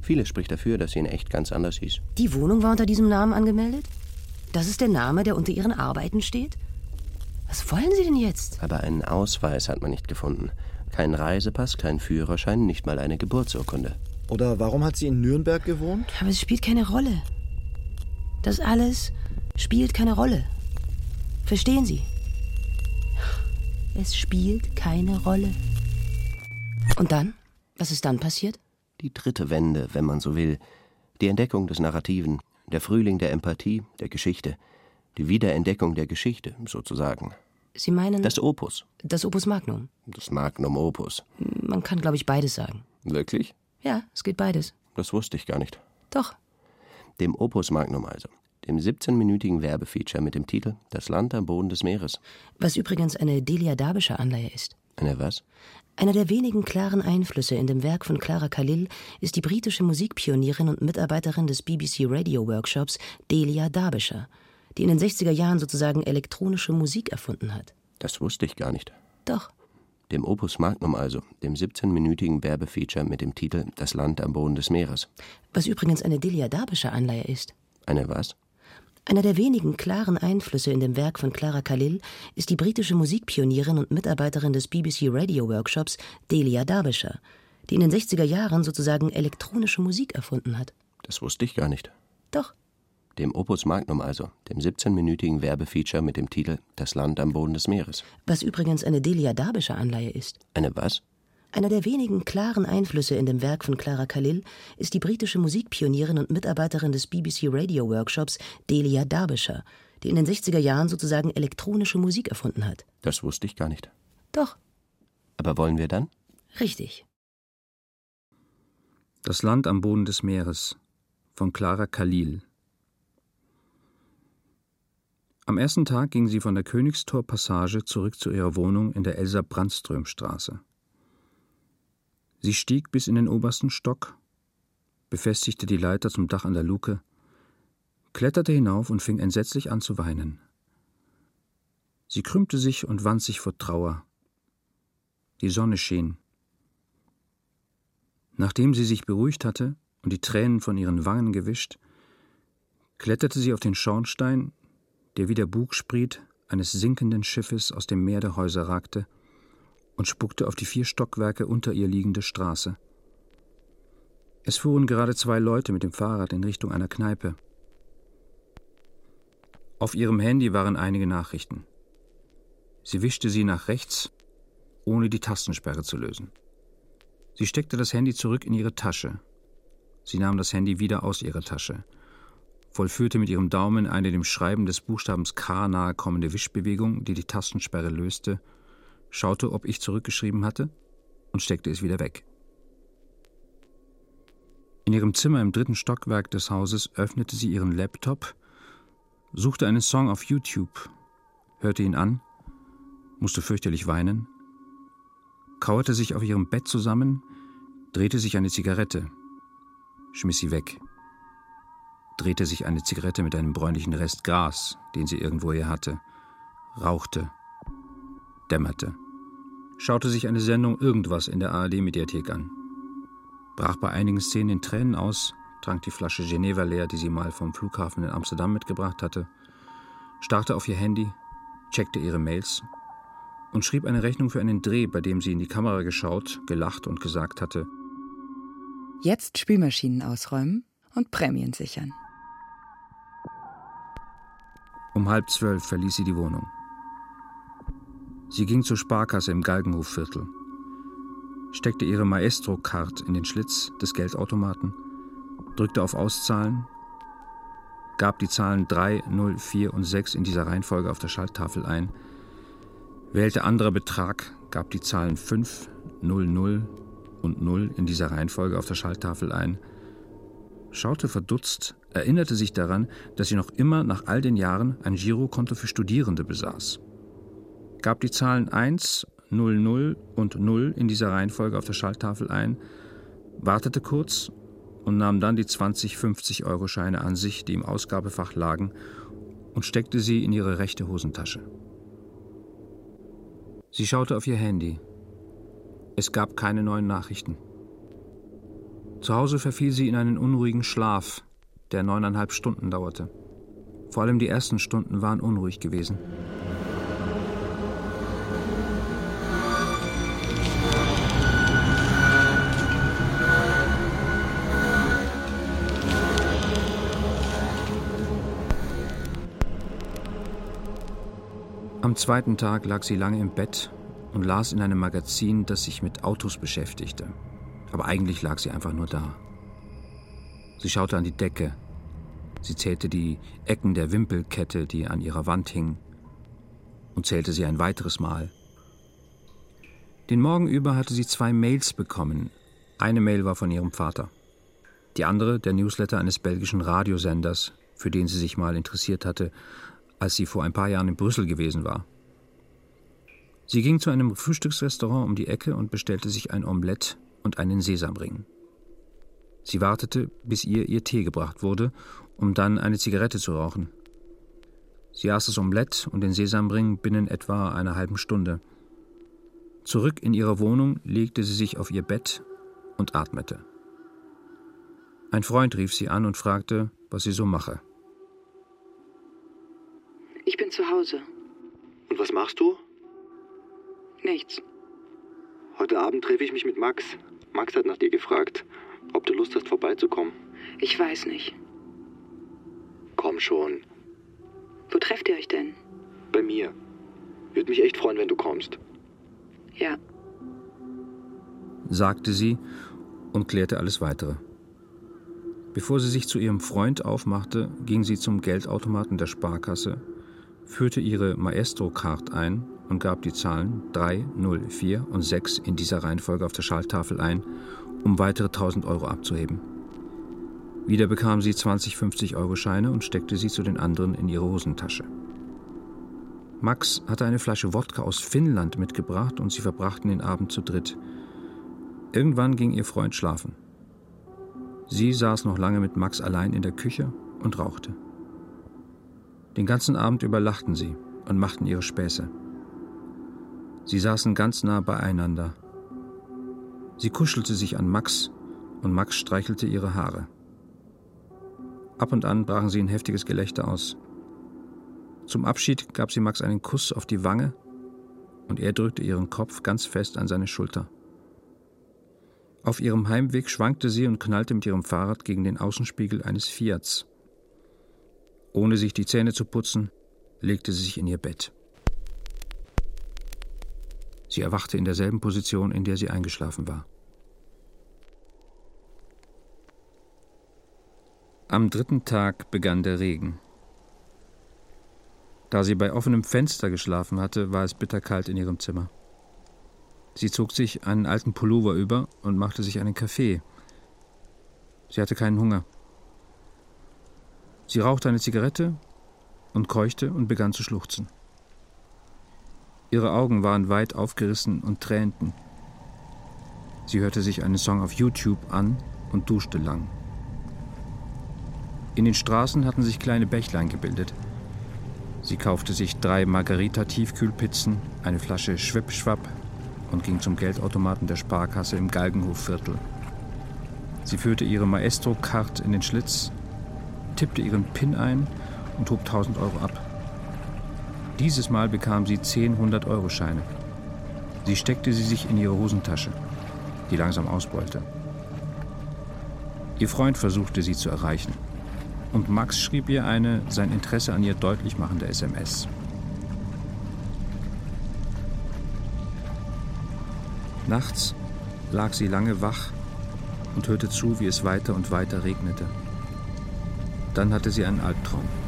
Vieles spricht dafür, dass sie in echt ganz anders hieß. Die Wohnung war unter diesem Namen angemeldet? Das ist der Name, der unter Ihren Arbeiten steht? Was wollen Sie denn jetzt? Aber einen Ausweis hat man nicht gefunden. Kein Reisepass, kein Führerschein, nicht mal eine Geburtsurkunde. Oder warum hat sie in Nürnberg gewohnt? Aber es spielt keine Rolle. Das alles spielt keine Rolle. Verstehen Sie? Es spielt keine Rolle. Und dann? Was ist dann passiert? Die dritte Wende, wenn man so will. Die Entdeckung des Narrativen, der Frühling der Empathie, der Geschichte. Die Wiederentdeckung der Geschichte, sozusagen. Sie meinen. Das Opus. Das Opus Magnum. Das Magnum Opus. Man kann, glaube ich, beides sagen. Wirklich? Ja, es geht beides. Das wusste ich gar nicht. Doch. Dem Opus Magnum also. Dem 17-minütigen Werbefeature mit dem Titel Das Land am Boden des Meeres. Was übrigens eine Delia Dabischer Anleihe ist. Eine was? Einer der wenigen klaren Einflüsse in dem Werk von Clara Khalil ist die britische Musikpionierin und Mitarbeiterin des BBC Radio Workshops Delia Derbyshire, die in den 60er Jahren sozusagen elektronische Musik erfunden hat. Das wusste ich gar nicht. Doch. Dem Opus Magnum also, dem 17-minütigen Werbefeature mit dem Titel Das Land am Boden des Meeres. Was übrigens eine Delia Derbyshire Anleihe ist. Eine was? Einer der wenigen klaren Einflüsse in dem Werk von Clara Khalil ist die britische Musikpionierin und Mitarbeiterin des BBC Radio Workshops Delia Derbyshire, die in den 60er Jahren sozusagen elektronische Musik erfunden hat. Das wusste ich gar nicht. Doch. Dem Opus Magnum also, dem 17-minütigen Werbefeature mit dem Titel Das Land am Boden des Meeres. Was übrigens eine Delia Derbyshire Anleihe ist. Eine was? Einer der wenigen klaren Einflüsse in dem Werk von Clara Khalil ist die britische Musikpionierin und Mitarbeiterin des BBC Radio Workshops Delia Derbyshire, die in den 60er Jahren sozusagen elektronische Musik erfunden hat. Das wusste ich gar nicht. Doch. Aber wollen wir dann? Richtig. Das Land am Boden des Meeres von Clara Khalil. Am ersten Tag ging sie von der Königstor-Passage zurück zu ihrer Wohnung in der Elsa-Brandström-Straße. Sie stieg bis in den obersten Stock, befestigte die Leiter zum Dach an der Luke, kletterte hinauf und fing entsetzlich an zu weinen. Sie krümmte sich und wand sich vor Trauer. Die Sonne schien. Nachdem sie sich beruhigt hatte und die Tränen von ihren Wangen gewischt, kletterte sie auf den Schornstein, der wie der Bugspriet eines sinkenden Schiffes aus dem Meer der Häuser ragte, und spuckte auf die vier Stockwerke unter ihr liegende Straße. Es fuhren gerade zwei Leute mit dem Fahrrad in Richtung einer Kneipe. Auf ihrem Handy waren einige Nachrichten. Sie wischte sie nach rechts, ohne die Tastensperre zu lösen. Sie steckte das Handy zurück in ihre Tasche. Sie nahm das Handy wieder aus ihrer Tasche, vollführte mit ihrem Daumen eine dem Schreiben des Buchstabens K nahe kommende Wischbewegung, die die Tastensperre löste, schaute, ob ich zurückgeschrieben hatte und steckte es wieder weg. In ihrem Zimmer im dritten Stockwerk des Hauses öffnete sie ihren Laptop, suchte einen Song auf YouTube, hörte ihn an, musste fürchterlich weinen, kauerte sich auf ihrem Bett zusammen, drehte sich eine Zigarette, schmiss sie weg, drehte sich eine Zigarette mit einem bräunlichen Rest Gras, den sie irgendwo hier hatte, rauchte, dämmerte schaute sich eine Sendung Irgendwas in der ARD-Mediathek an. Brach bei einigen Szenen in Tränen aus, trank die Flasche Geneva leer, die sie mal vom Flughafen in Amsterdam mitgebracht hatte, starrte auf ihr Handy, checkte ihre Mails und schrieb eine Rechnung für einen Dreh, bei dem sie in die Kamera geschaut, gelacht und gesagt hatte: Jetzt Spülmaschinen ausräumen und Prämien sichern. Um halb zwölf verließ sie die Wohnung. Sie ging zur Sparkasse im Galgenhofviertel, steckte ihre Maestro-Card in den Schlitz des Geldautomaten, drückte auf Auszahlen, gab die Zahlen 3, 0, 4 und 6 in dieser Reihenfolge auf der Schalttafel ein, wählte anderer Betrag, gab die Zahlen 5, 0, 0 und 0 in dieser Reihenfolge auf der Schalttafel ein, schaute verdutzt, erinnerte sich daran, dass sie noch immer nach all den Jahren ein Girokonto für Studierende besaß gab die Zahlen 1, 0, 0 und 0 in dieser Reihenfolge auf der Schalttafel ein, wartete kurz und nahm dann die 20 50-Euro-Scheine an sich, die im Ausgabefach lagen, und steckte sie in ihre rechte Hosentasche. Sie schaute auf ihr Handy. Es gab keine neuen Nachrichten. Zu Hause verfiel sie in einen unruhigen Schlaf, der neuneinhalb Stunden dauerte. Vor allem die ersten Stunden waren unruhig gewesen. Am zweiten Tag lag sie lange im Bett und las in einem Magazin, das sich mit Autos beschäftigte. Aber eigentlich lag sie einfach nur da. Sie schaute an die Decke. Sie zählte die Ecken der Wimpelkette, die an ihrer Wand hing, und zählte sie ein weiteres Mal. Den Morgen über hatte sie zwei Mails bekommen. Eine Mail war von ihrem Vater. Die andere der Newsletter eines belgischen Radiosenders, für den sie sich mal interessiert hatte, als sie vor ein paar Jahren in Brüssel gewesen war. Sie ging zu einem Frühstücksrestaurant um die Ecke und bestellte sich ein Omelett und einen Sesamring. Sie wartete, bis ihr ihr Tee gebracht wurde, um dann eine Zigarette zu rauchen. Sie aß das Omelett und den Sesamring binnen etwa einer halben Stunde. Zurück in ihre Wohnung legte sie sich auf ihr Bett und atmete. Ein Freund rief sie an und fragte, was sie so mache. Ich bin zu Hause. Und was machst du? Nichts. Heute Abend treffe ich mich mit Max. Max hat nach dir gefragt, ob du Lust hast, vorbeizukommen. Ich weiß nicht. Komm schon. Wo trefft ihr euch denn? Bei mir. Würde mich echt freuen, wenn du kommst. Ja. sagte sie und klärte alles weitere. Bevor sie sich zu ihrem Freund aufmachte, ging sie zum Geldautomaten der Sparkasse, führte ihre Maestro-Card ein und gab die Zahlen 3, 0, 4 und 6 in dieser Reihenfolge auf der Schalttafel ein, um weitere 1000 Euro abzuheben. Wieder bekam sie 20 50-Euro-Scheine und steckte sie zu den anderen in ihre Hosentasche. Max hatte eine Flasche Wodka aus Finnland mitgebracht und sie verbrachten den Abend zu dritt. Irgendwann ging ihr Freund schlafen. Sie saß noch lange mit Max allein in der Küche und rauchte. Den ganzen Abend über lachten sie und machten ihre Späße. Sie saßen ganz nah beieinander. Sie kuschelte sich an Max und Max streichelte ihre Haare. Ab und an brachen sie in heftiges Gelächter aus. Zum Abschied gab sie Max einen Kuss auf die Wange und er drückte ihren Kopf ganz fest an seine Schulter. Auf ihrem Heimweg schwankte sie und knallte mit ihrem Fahrrad gegen den Außenspiegel eines Fiats. Ohne sich die Zähne zu putzen, legte sie sich in ihr Bett. Sie erwachte in derselben Position, in der sie eingeschlafen war. Am dritten Tag begann der Regen. Da sie bei offenem Fenster geschlafen hatte, war es bitterkalt in ihrem Zimmer. Sie zog sich einen alten Pullover über und machte sich einen Kaffee. Sie hatte keinen Hunger. Sie rauchte eine Zigarette und keuchte und begann zu schluchzen. Ihre Augen waren weit aufgerissen und tränten. Sie hörte sich einen Song auf YouTube an und duschte lang. In den Straßen hatten sich kleine Bächlein gebildet. Sie kaufte sich drei Margarita-Tiefkühlpizzen, eine Flasche Schwippschwapp und ging zum Geldautomaten der Sparkasse im Galgenhofviertel. Sie führte ihre Maestro-Card in den Schlitz, tippte ihren PIN ein und hob 1000 Euro ab. Dieses Mal bekam sie 10 100-Euro-Scheine. Sie steckte sie sich in ihre Hosentasche, die langsam ausbeulte. Ihr Freund versuchte sie zu erreichen. Und Max schrieb ihr eine sein Interesse an ihr deutlich machende SMS. Nachts lag sie lange wach und hörte zu, wie es weiter und weiter regnete. Dann hatte sie einen Albtraum.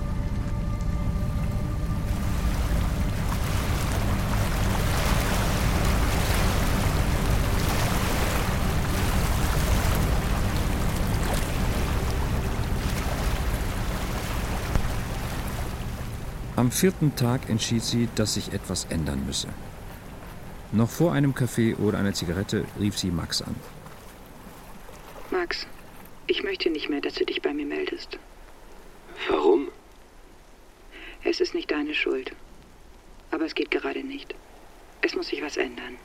Am vierten Tag entschied sie, dass sich etwas ändern müsse. Noch vor einem Kaffee oder einer Zigarette rief sie Max an. Max, ich möchte nicht mehr, dass du dich bei mir meldest. Warum? Es ist nicht deine Schuld. Aber es geht gerade nicht. Es muss sich was ändern.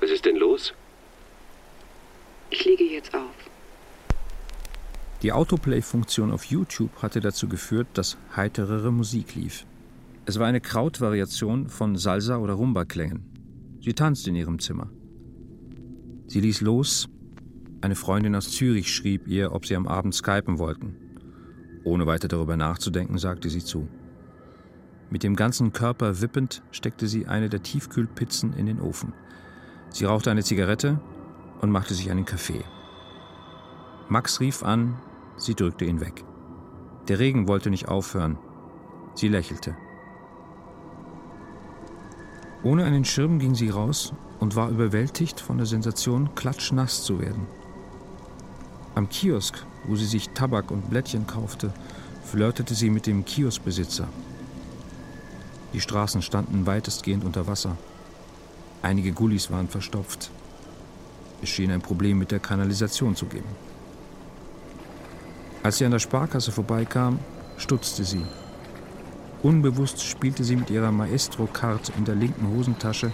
Was ist denn los? Ich lege jetzt auf. Die Autoplay-Funktion auf YouTube hatte dazu geführt, dass heiterere Musik lief. Es war eine Krautvariation von Salsa- oder Rumba-Klängen. Sie tanzte in ihrem Zimmer. Sie ließ los. Eine Freundin aus Zürich schrieb ihr, ob sie am Abend skypen wollten. Ohne weiter darüber nachzudenken, sagte sie zu. Mit dem ganzen Körper wippend steckte sie eine der Tiefkühlpizzen in den Ofen. Sie rauchte eine Zigarette und machte sich einen Kaffee. Max rief an, sie drückte ihn weg. Der Regen wollte nicht aufhören. Sie lächelte. Ohne einen Schirm ging sie raus und war überwältigt von der Sensation, klatschnass zu werden. Am Kiosk, wo sie sich Tabak und Blättchen kaufte, flirtete sie mit dem Kioskbesitzer. Die Straßen standen weitestgehend unter Wasser. Einige Gullis waren verstopft. Es schien ein Problem mit der Kanalisation zu geben. Als sie an der Sparkasse vorbeikam, stutzte sie. Unbewusst spielte sie mit ihrer Maestro-Card in der linken Hosentasche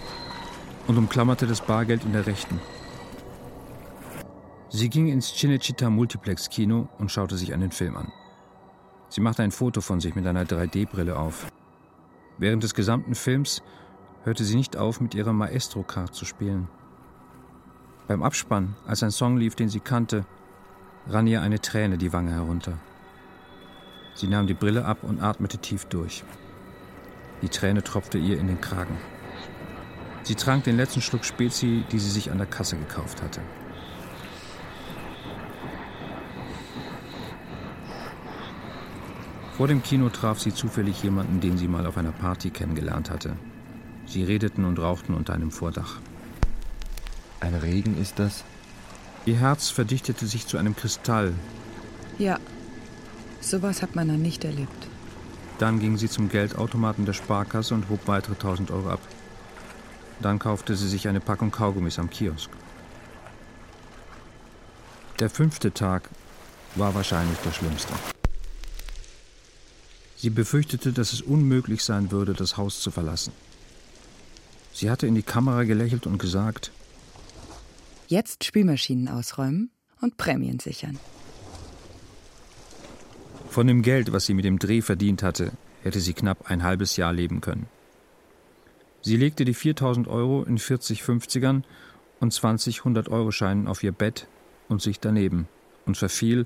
und umklammerte das Bargeld in der rechten. Sie ging ins Cinecittà Multiplex Kino und schaute sich einen Film an. Sie machte ein Foto von sich mit einer 3D-Brille auf. Während des gesamten Films hörte sie nicht auf, mit ihrer Maestro-Card zu spielen. Beim Abspann, als ein Song lief, den sie kannte, rann ihr eine Träne die Wange herunter. Sie nahm die Brille ab und atmete tief durch. Die Träne tropfte ihr in den Kragen. Sie trank den letzten Schluck Spezi, die sie sich an der Kasse gekauft hatte. Vor dem Kino traf sie zufällig jemanden, den sie mal auf einer Party kennengelernt hatte. Sie redeten und rauchten unter einem Vordach. Ein Regen ist das? Ihr Herz verdichtete sich zu einem Kristall. Ja, sowas hat man dann nicht erlebt. Dann ging sie zum Geldautomaten der Sparkasse und hob weitere 1000 Euro ab. Dann kaufte sie sich eine Packung Kaugummis am Kiosk. Der fünfte Tag war wahrscheinlich der schlimmste. Sie befürchtete, dass es unmöglich sein würde, das Haus zu verlassen. Sie hatte in die Kamera gelächelt und gesagt, Jetzt Spülmaschinen ausräumen und Prämien sichern. Von dem Geld, was sie mit dem Dreh verdient hatte, hätte sie knapp ein halbes Jahr leben können. Sie legte die 4000 Euro in 40 50ern und 20 100-Euro-Scheinen auf ihr Bett und sich daneben und verfiel,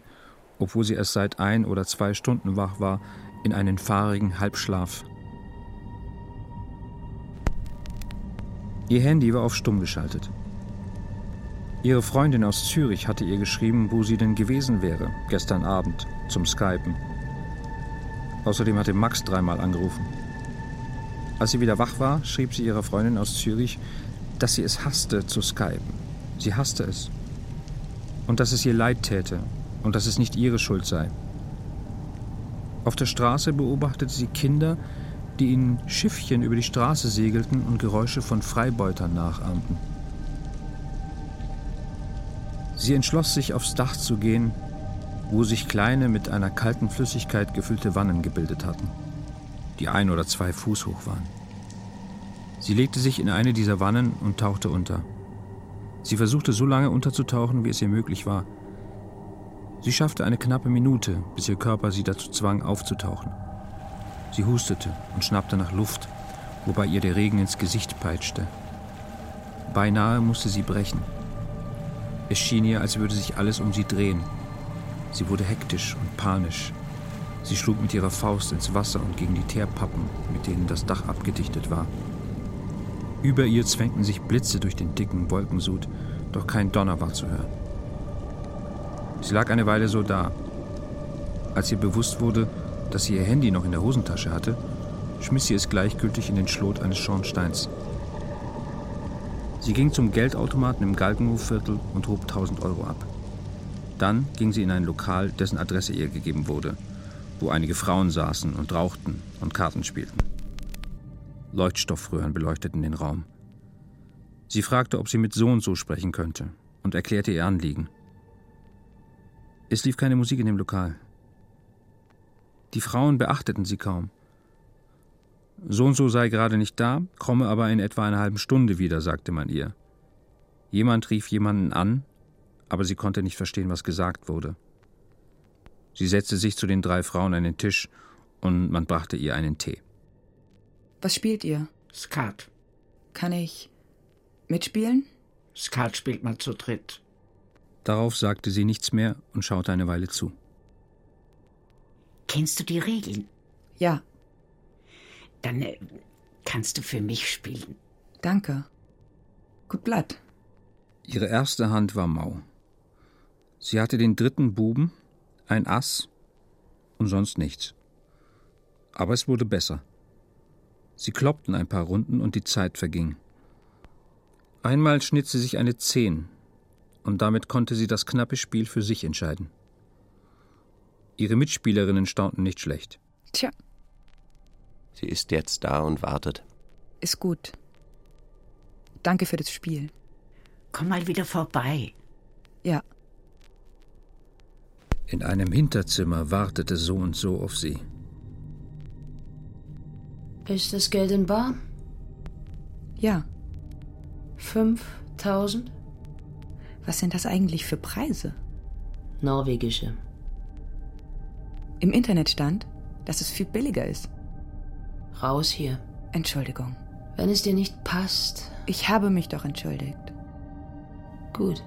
obwohl sie erst seit ein oder zwei Stunden wach war, in einen fahrigen Halbschlaf. Ihr Handy war auf stumm geschaltet. Ihre Freundin aus Zürich hatte ihr geschrieben, wo sie denn gewesen wäre, gestern Abend, zum Skypen. Außerdem hatte Max dreimal angerufen. Als sie wieder wach war, schrieb sie ihrer Freundin aus Zürich, dass sie es hasste zu skypen. Sie hasste es. Und dass es ihr leid täte und dass es nicht ihre Schuld sei. Auf der Straße beobachtete sie Kinder, die in Schiffchen über die Straße segelten und Geräusche von Freibeutern nachahmten. Sie entschloss sich, aufs Dach zu gehen, wo sich kleine, mit einer kalten Flüssigkeit gefüllte Wannen gebildet hatten, die ein oder zwei Fuß hoch waren. Sie legte sich in eine dieser Wannen und tauchte unter. Sie versuchte so lange unterzutauchen, wie es ihr möglich war. Sie schaffte eine knappe Minute, bis ihr Körper sie dazu zwang, aufzutauchen. Sie hustete und schnappte nach Luft, wobei ihr der Regen ins Gesicht peitschte. Beinahe musste sie brechen. Es schien ihr, als würde sich alles um sie drehen. Sie wurde hektisch und panisch. Sie schlug mit ihrer Faust ins Wasser und gegen die Teerpappen, mit denen das Dach abgedichtet war. Über ihr zwängten sich Blitze durch den dicken Wolkensud, doch kein Donner war zu hören. Sie lag eine Weile so da. Als ihr bewusst wurde, dass sie ihr Handy noch in der Hosentasche hatte, schmiss sie es gleichgültig in den Schlot eines Schornsteins. Sie ging zum Geldautomaten im Galgenhofviertel und hob 1000 Euro ab. Dann ging sie in ein Lokal, dessen Adresse ihr gegeben wurde, wo einige Frauen saßen und rauchten und Karten spielten. Leuchtstoffröhren beleuchteten den Raum. Sie fragte, ob sie mit so und so sprechen könnte und erklärte ihr Anliegen. Es lief keine Musik in dem Lokal. Die Frauen beachteten sie kaum. So und so sei gerade nicht da, komme aber in etwa einer halben Stunde wieder, sagte man ihr. Jemand rief jemanden an, aber sie konnte nicht verstehen, was gesagt wurde. Sie setzte sich zu den drei Frauen an den Tisch und man brachte ihr einen Tee. Was spielt ihr? Skat. Kann ich mitspielen? Skat spielt man zu dritt. Darauf sagte sie nichts mehr und schaute eine Weile zu. Kennst du die Regeln? Ja. Dann äh, kannst du für mich spielen. Danke. Gut Blatt. Ihre erste Hand war mau. Sie hatte den dritten Buben, ein Ass und sonst nichts. Aber es wurde besser. Sie kloppten ein paar Runden und die Zeit verging. Einmal schnitt sie sich eine Zehn, und damit konnte sie das knappe Spiel für sich entscheiden. Ihre Mitspielerinnen staunten nicht schlecht. Tja. Sie ist jetzt da und wartet. Ist gut. Danke für das Spiel. Komm mal wieder vorbei. Ja. In einem Hinterzimmer wartete so und so auf sie. Ist das Geld in bar? Ja. 5000? Was sind das eigentlich für Preise? Norwegische. Im Internet stand, dass es viel billiger ist. Raus hier. Entschuldigung. Wenn es dir nicht passt. Ich habe mich doch entschuldigt. Gut.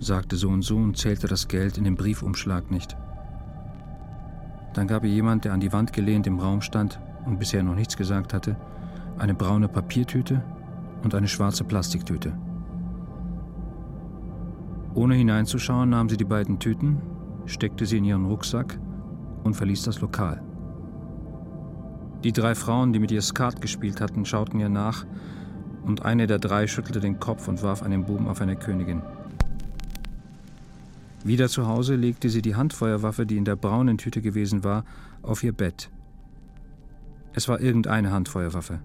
Sagte so und so und zählte das Geld in dem Briefumschlag nicht. Dann gab ihr jemand, der an die Wand gelehnt im Raum stand und bisher noch nichts gesagt hatte, eine braune Papiertüte und eine schwarze Plastiktüte. Ohne hineinzuschauen, nahm sie die beiden Tüten, steckte sie in ihren Rucksack und verließ das Lokal. Die drei Frauen, die mit ihr Skat gespielt hatten, schauten ihr nach, und eine der drei schüttelte den Kopf und warf einen Buben auf eine Königin. Wieder zu Hause legte sie die Handfeuerwaffe, die in der braunen Tüte gewesen war, auf ihr Bett. Es war irgendeine Handfeuerwaffe.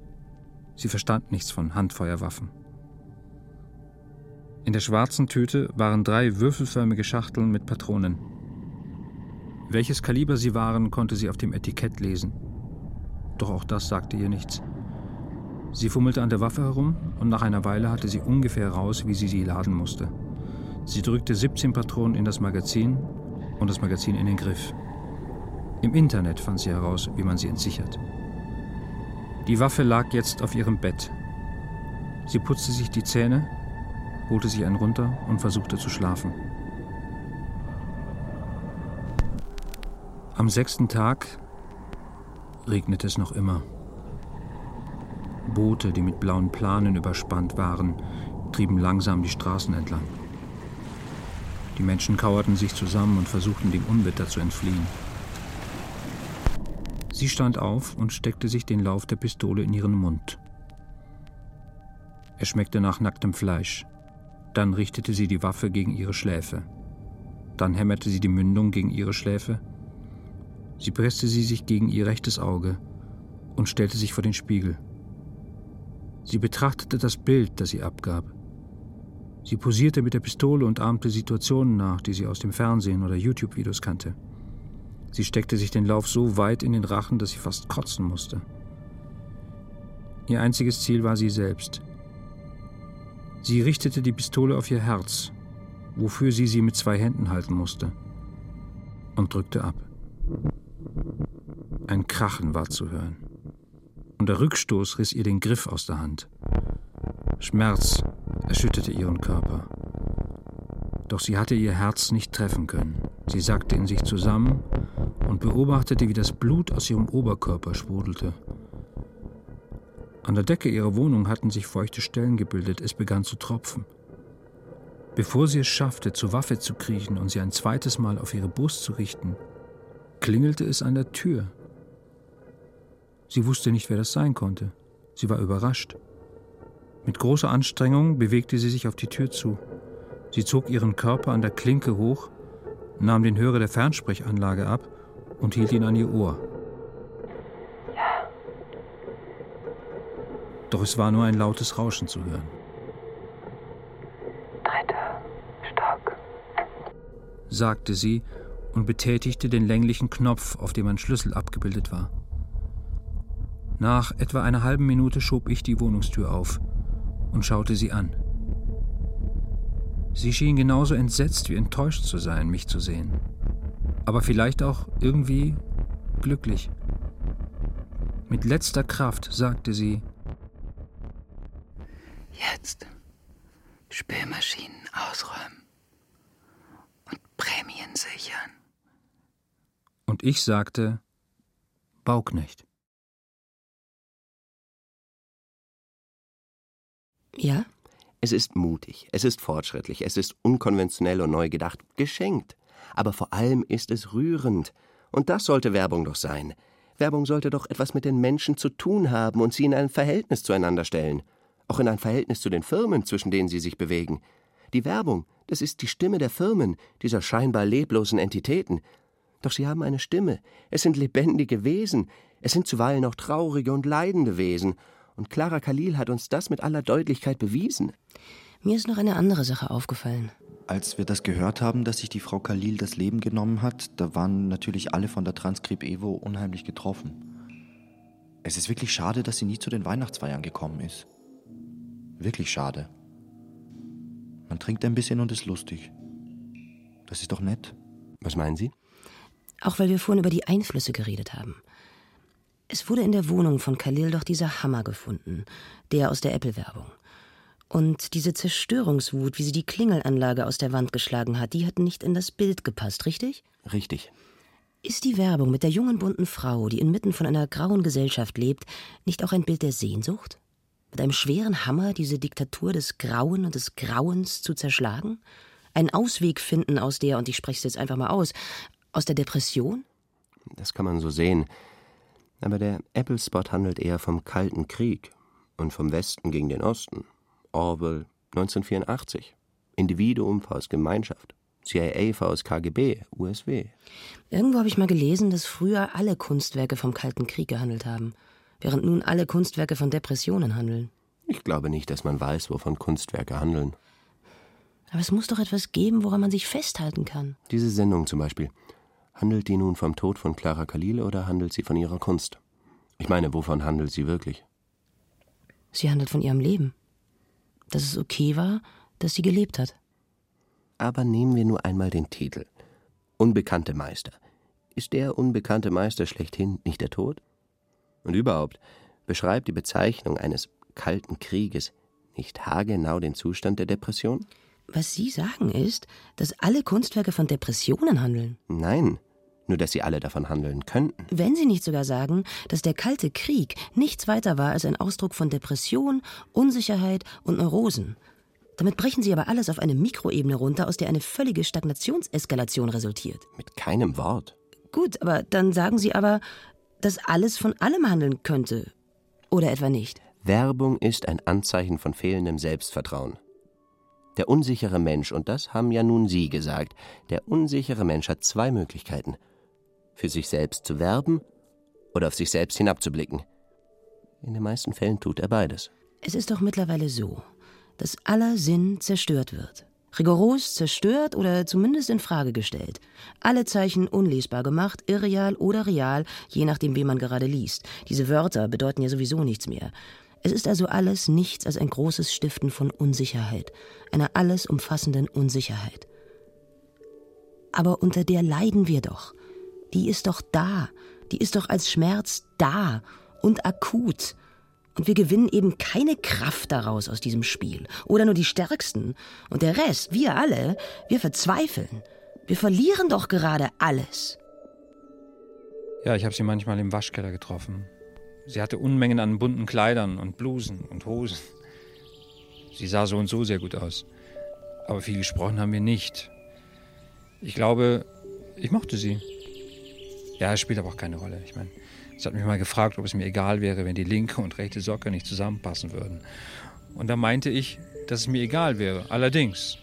Sie verstand nichts von Handfeuerwaffen. In der schwarzen Tüte waren drei würfelförmige Schachteln mit Patronen. Welches Kaliber sie waren, konnte sie auf dem Etikett lesen. Doch auch das sagte ihr nichts. Sie fummelte an der Waffe herum und nach einer Weile hatte sie ungefähr raus, wie sie sie laden musste. Sie drückte 17 Patronen in das Magazin und das Magazin in den Griff. Im Internet fand sie heraus, wie man sie entsichert. Die Waffe lag jetzt auf ihrem Bett. Sie putzte sich die Zähne, holte sich einen runter und versuchte zu schlafen. Am sechsten Tag regnete es noch immer. Boote, die mit blauen Planen überspannt waren, trieben langsam die Straßen entlang. Die Menschen kauerten sich zusammen und versuchten dem Unwetter zu entfliehen. Sie stand auf und steckte sich den Lauf der Pistole in ihren Mund. Er schmeckte nach nacktem Fleisch. Dann richtete sie die Waffe gegen ihre Schläfe. Dann hämmerte sie die Mündung gegen ihre Schläfe. Sie presste sie sich gegen ihr rechtes Auge und stellte sich vor den Spiegel. Sie betrachtete das Bild, das sie abgab. Sie posierte mit der Pistole und ahmte Situationen nach, die sie aus dem Fernsehen oder YouTube-Videos kannte. Sie steckte sich den Lauf so weit in den Rachen, dass sie fast kotzen musste. Ihr einziges Ziel war sie selbst. Sie richtete die Pistole auf ihr Herz, wofür sie sie mit zwei Händen halten musste, und drückte ab. Ein Krachen war zu hören und der Rückstoß riss ihr den Griff aus der Hand. Schmerz erschütterte ihren Körper. Doch sie hatte ihr Herz nicht treffen können. Sie sackte in sich zusammen und beobachtete, wie das Blut aus ihrem Oberkörper sprudelte. An der Decke ihrer Wohnung hatten sich feuchte Stellen gebildet, es begann zu tropfen. Bevor sie es schaffte, zur Waffe zu kriechen und sie ein zweites Mal auf ihre Brust zu richten, klingelte es an der Tür. Sie wusste nicht, wer das sein konnte. Sie war überrascht. Mit großer Anstrengung bewegte sie sich auf die Tür zu. Sie zog ihren Körper an der Klinke hoch, nahm den Hörer der Fernsprechanlage ab und hielt ihn an ihr Ohr. Ja. Doch es war nur ein lautes Rauschen zu hören. Dritter Stock. sagte sie und betätigte den länglichen Knopf, auf dem ein Schlüssel abgebildet war. Nach etwa einer halben Minute schob ich die Wohnungstür auf und schaute sie an. Sie schien genauso entsetzt wie enttäuscht zu sein, mich zu sehen. Aber vielleicht auch irgendwie glücklich. Mit letzter Kraft sagte sie, Jetzt Spülmaschinen ausräumen und Prämien sichern. und ich sagte, Bauknecht. Ja? Es ist mutig, es ist fortschrittlich, es ist unkonventionell und neu gedacht, geschenkt. Aber vor allem ist es rührend. Und das sollte Werbung doch sein. Werbung sollte doch etwas mit den Menschen zu tun haben und sie in ein Verhältnis zueinander stellen. Auch in ein Verhältnis zu den Firmen, zwischen denen sie sich bewegen. Die Werbung, das ist die Stimme der Firmen, dieser scheinbar leblosen Entitäten. Doch sie haben eine Stimme. Es sind lebendige Wesen. Es sind zuweilen auch traurige und leidende Wesen. Und Clara Khalil hat uns das mit aller Deutlichkeit bewiesen. Mir ist noch eine andere Sache aufgefallen. Als wir das gehört haben, dass sich die Frau Khalil das Leben genommen hat, da waren natürlich alle von der Transkrip Evo unheimlich getroffen. Es ist wirklich schade, dass sie nie zu den Weihnachtsfeiern gekommen ist. Wirklich schade. Man trinkt ein bisschen und ist lustig. Das ist doch nett. Was meinen Sie? Auch weil wir vorhin über die Einflüsse geredet haben. Es wurde in der Wohnung von Khalil doch dieser Hammer gefunden, der aus der Apple-Werbung. Und diese Zerstörungswut, wie sie die Klingelanlage aus der Wand geschlagen hat, die hat nicht in das Bild gepasst, richtig? Richtig. Ist die Werbung mit der jungen bunten Frau, die inmitten von einer grauen Gesellschaft lebt, nicht auch ein Bild der Sehnsucht? Mit einem schweren Hammer diese Diktatur des Grauen und des Grauens zu zerschlagen? Einen Ausweg finden aus der, und ich spreche es jetzt einfach mal aus, aus der Depression? Das kann man so sehen. Aber der Apple-Spot handelt eher vom Kalten Krieg und vom Westen gegen den Osten. Orwell 1984. Individuum vs. Gemeinschaft. CIA vs. KGB, USW. Irgendwo habe ich mal gelesen, dass früher alle Kunstwerke vom Kalten Krieg gehandelt haben, während nun alle Kunstwerke von Depressionen handeln. Ich glaube nicht, dass man weiß, wovon Kunstwerke handeln. Aber es muss doch etwas geben, woran man sich festhalten kann. Diese Sendung zum Beispiel. Handelt die nun vom Tod von Clara Khalil oder handelt sie von ihrer Kunst? Ich meine, wovon handelt sie wirklich? Sie handelt von ihrem Leben dass es okay war, dass sie gelebt hat. Aber nehmen wir nur einmal den Titel. Unbekannte Meister. Ist der unbekannte Meister schlechthin nicht der Tod? Und überhaupt, beschreibt die Bezeichnung eines kalten Krieges nicht haargenau den Zustand der Depression? Was Sie sagen ist, dass alle Kunstwerke von Depressionen handeln. Nein, nur dass sie alle davon handeln könnten. Wenn Sie nicht sogar sagen, dass der Kalte Krieg nichts weiter war als ein Ausdruck von Depression, Unsicherheit und Neurosen. Damit brechen Sie aber alles auf eine Mikroebene runter, aus der eine völlige Stagnationseskalation resultiert. Mit keinem Wort. Gut, aber dann sagen Sie aber, dass alles von allem handeln könnte. Oder etwa nicht? Werbung ist ein Anzeichen von fehlendem Selbstvertrauen. Der unsichere Mensch, und das haben ja nun Sie gesagt, der unsichere Mensch hat zwei Möglichkeiten – für sich selbst zu werben oder auf sich selbst hinabzublicken. In den meisten Fällen tut er beides. Es ist doch mittlerweile so, dass aller Sinn zerstört wird. Rigoros zerstört oder zumindest in Frage gestellt. Alle Zeichen unlesbar gemacht, irreal oder real, je nachdem, wie man gerade liest. Diese Wörter bedeuten ja sowieso nichts mehr. Es ist also alles nichts als ein großes Stiften von Unsicherheit, einer alles umfassenden Unsicherheit. Aber unter der leiden wir doch die ist doch da, die ist doch als Schmerz da und akut. Und wir gewinnen eben keine Kraft daraus aus diesem Spiel. Oder nur die Stärksten. Und der Rest, wir alle, wir verzweifeln. Wir verlieren doch gerade alles. Ja, ich habe sie manchmal im Waschkeller getroffen. Sie hatte Unmengen an bunten Kleidern und Blusen und Hosen. Sie sah so und so sehr gut aus. Aber viel gesprochen haben wir nicht. Ich glaube, ich mochte sie. Ja, es spielt aber auch keine Rolle. Ich meine, sie hat mich mal gefragt, ob es mir egal wäre, wenn die linke und rechte Socke nicht zusammenpassen würden. Und da meinte ich, dass es mir egal wäre, allerdings.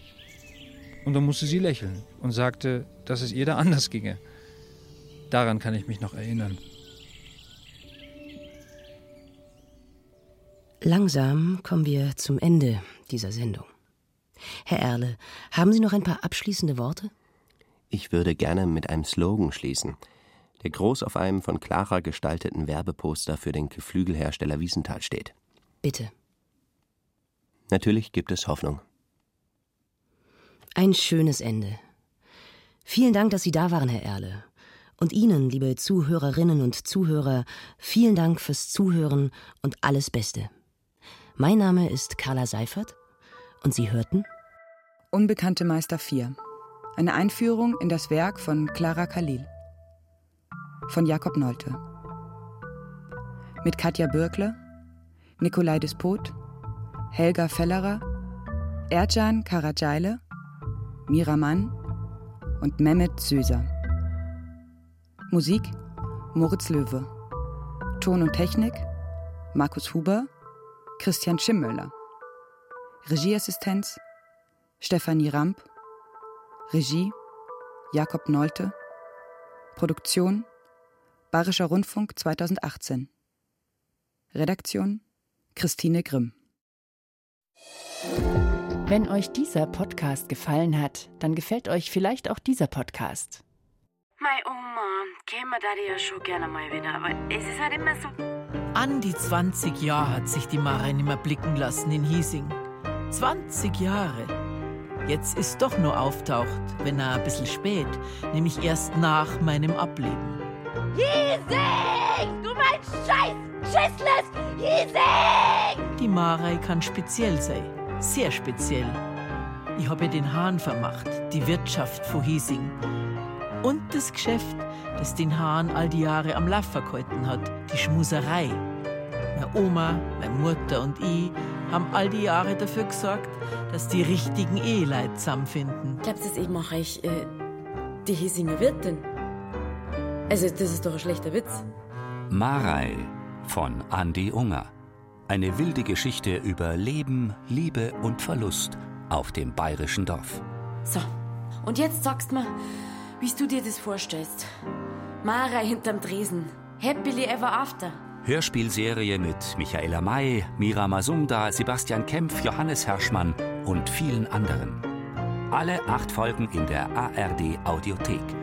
Und dann musste sie lächeln und sagte, dass es ihr da anders ginge. Daran kann ich mich noch erinnern. Langsam kommen wir zum Ende dieser Sendung. Herr Erle, haben Sie noch ein paar abschließende Worte? Ich würde gerne mit einem Slogan schließen der groß auf einem von Clara gestalteten Werbeposter für den Geflügelhersteller Wiesenthal steht. Bitte. Natürlich gibt es Hoffnung. Ein schönes Ende. Vielen Dank, dass Sie da waren, Herr Erle. Und Ihnen, liebe Zuhörerinnen und Zuhörer, vielen Dank fürs Zuhören und alles Beste. Mein Name ist Carla Seifert und Sie hörten Unbekannte Meister 4. Eine Einführung in das Werk von Clara Khalil von Jakob Nolte. Mit Katja Bürkle, Nikolai Despot, Helga Fellerer, Ercan Karacayle, Miraman und Mehmet Söser. Musik Moritz Löwe. Ton und Technik Markus Huber, Christian Schimmöller. Regieassistenz Stefanie Ramp. Regie Jakob Nolte. Produktion Bayerischer Rundfunk 2018. Redaktion Christine Grimm. Wenn euch dieser Podcast gefallen hat, dann gefällt euch vielleicht auch dieser Podcast. Mei Oma, käme da ja schon gerne mal wieder, aber es ist halt immer so. An die 20 Jahre hat sich die Mara nicht mehr blicken lassen in Hiesing. 20 Jahre. Jetzt ist doch nur auftaucht, wenn er ein bisschen spät, nämlich erst nach meinem Ableben. Hiesing! Du mein Scheiß! Schissles! Hiesing! Die Marei kann speziell sein, sehr speziell. Ich habe ihr den Hahn vermacht, die Wirtschaft von Hiesing. Und das Geschäft, das den Hahn all die Jahre am Laffer gehalten hat, die Schmuserei. Meine Oma, meine Mutter und ich haben all die Jahre dafür gesorgt, dass die richtigen Eheleute zusammenfinden. Glaubst du, das eben mache ich äh, die Hiesinger Wirtin? Also, das ist doch ein schlechter Witz. Marei von Andi Unger. Eine wilde Geschichte über Leben, Liebe und Verlust auf dem bayerischen Dorf. So, und jetzt sagst mir, wie du dir das vorstellst. Mara hinterm Tresen. Happily ever after. Hörspielserie mit Michaela May, Mira Masumda, Sebastian Kempf, Johannes Herschmann und vielen anderen. Alle acht Folgen in der ARD Audiothek.